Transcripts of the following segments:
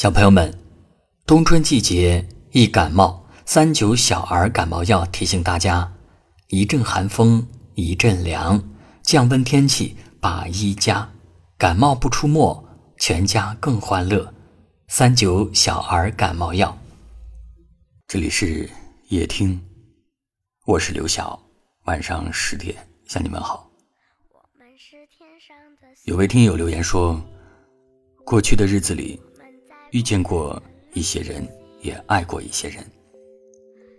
小朋友们，冬春季节易感冒，三九小儿感冒药提醒大家：一阵寒风一阵凉，降温天气把衣加，感冒不出没，全家更欢乐。三九小儿感冒药。这里是夜听，我是刘晓，晚上十点向你们好。有位听友留言说，过去的日子里。遇见过一些人，也爱过一些人，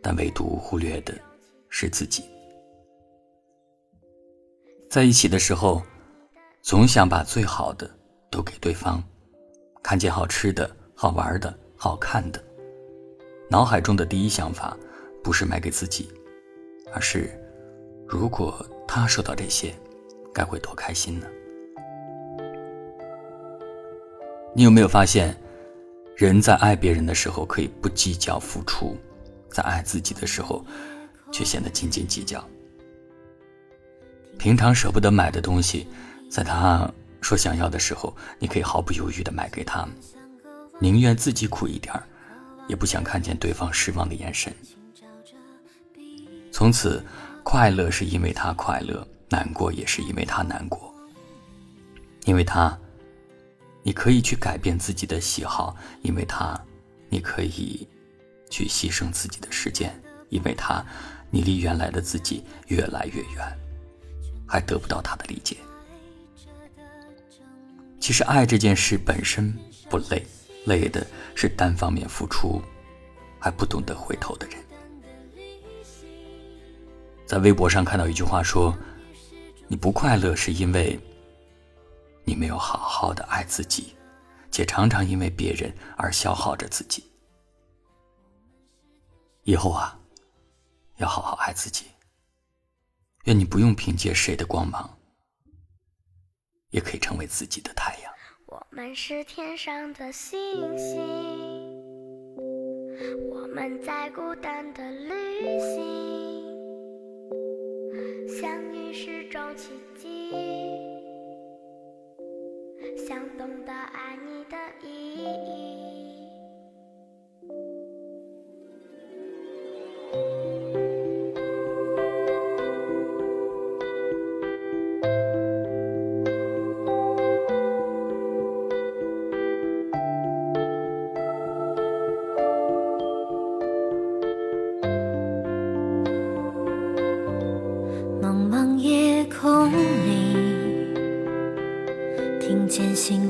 但唯独忽略的是自己。在一起的时候，总想把最好的都给对方，看见好吃的、好玩的、好看的，脑海中的第一想法不是买给自己，而是如果他收到这些，该会多开心呢？你有没有发现？人在爱别人的时候可以不计较付出，在爱自己的时候，却显得斤斤计较。平常舍不得买的东西，在他说想要的时候，你可以毫不犹豫的买给他，宁愿自己苦一点也不想看见对方失望的眼神。从此，快乐是因为他快乐，难过也是因为他难过，因为他。你可以去改变自己的喜好，因为他；你可以去牺牲自己的时间，因为他；你离原来的自己越来越远，还得不到他的理解。其实，爱这件事本身不累，累的是单方面付出还不懂得回头的人。在微博上看到一句话说：“你不快乐是因为……”你没有好好的爱自己，且常常因为别人而消耗着自己。以后啊，要好好爱自己。愿你不用凭借谁的光芒，也可以成为自己的太阳。我们是天上的星星，我们在孤单的旅行，相遇是种奇迹。想懂得爱你的意义。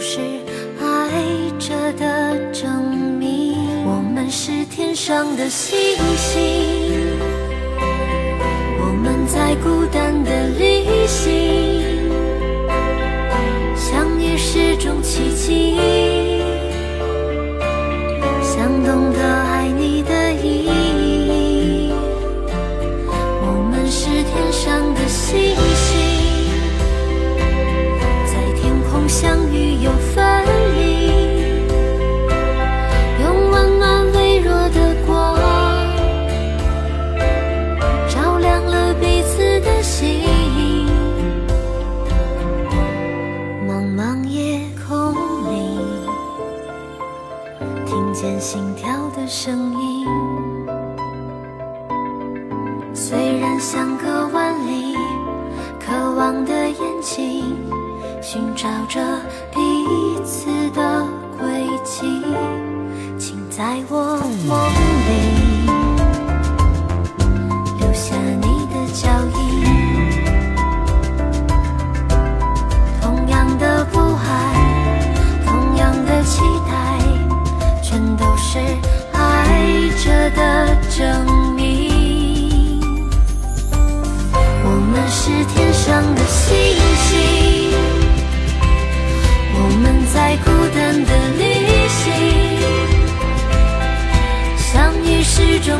是爱着的证明。我们是天上的星星，我们在孤单的旅行，相遇是种奇迹。分离，用温暖微弱的光，照亮了彼此的心。茫茫夜空里，听见心跳的声音。虽然相隔寻找着彼此的轨迹，请在我梦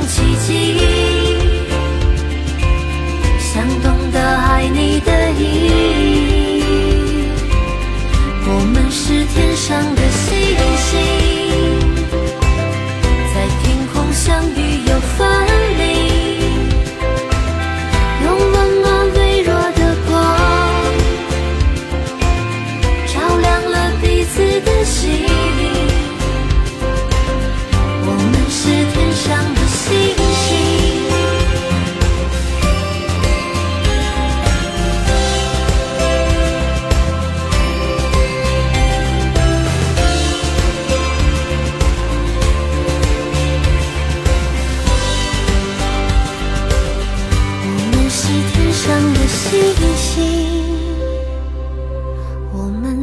奇迹，想懂得爱你的意义。我们是天上的星，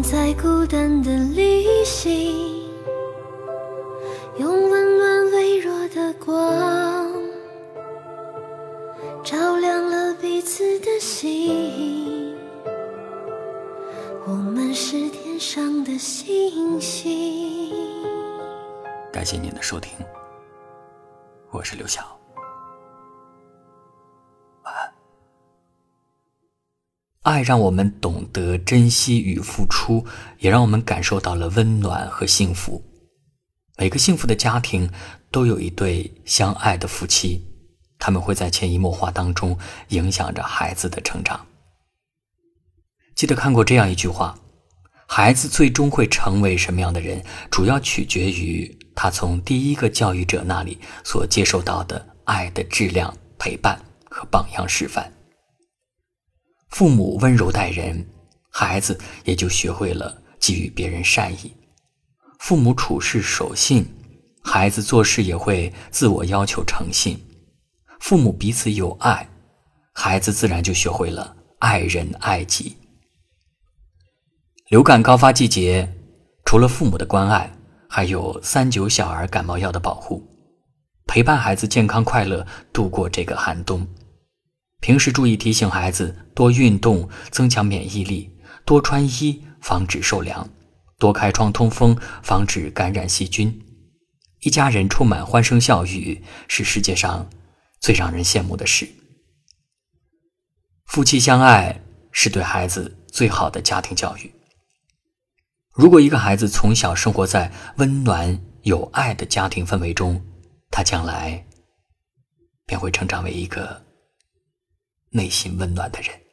在孤单的旅行，用温暖微弱的光，照亮了彼此的心。我们是天上的星星。感谢您的收听，我是刘晓。爱让我们懂得珍惜与付出，也让我们感受到了温暖和幸福。每个幸福的家庭都有一对相爱的夫妻，他们会在潜移默化当中影响着孩子的成长。记得看过这样一句话：孩子最终会成为什么样的人，主要取决于他从第一个教育者那里所接受到的爱的质量、陪伴和榜样示范。父母温柔待人，孩子也就学会了给予别人善意；父母处事守信，孩子做事也会自我要求诚信；父母彼此有爱，孩子自然就学会了爱人爱己。流感高发季节，除了父母的关爱，还有三九小儿感冒药的保护，陪伴孩子健康快乐度过这个寒冬。平时注意提醒孩子多运动，增强免疫力；多穿衣，防止受凉；多开窗通风，防止感染细菌。一家人充满欢声笑语，是世界上最让人羡慕的事。夫妻相爱是对孩子最好的家庭教育。如果一个孩子从小生活在温暖有爱的家庭氛围中，他将来便会成长为一个内心温暖的人。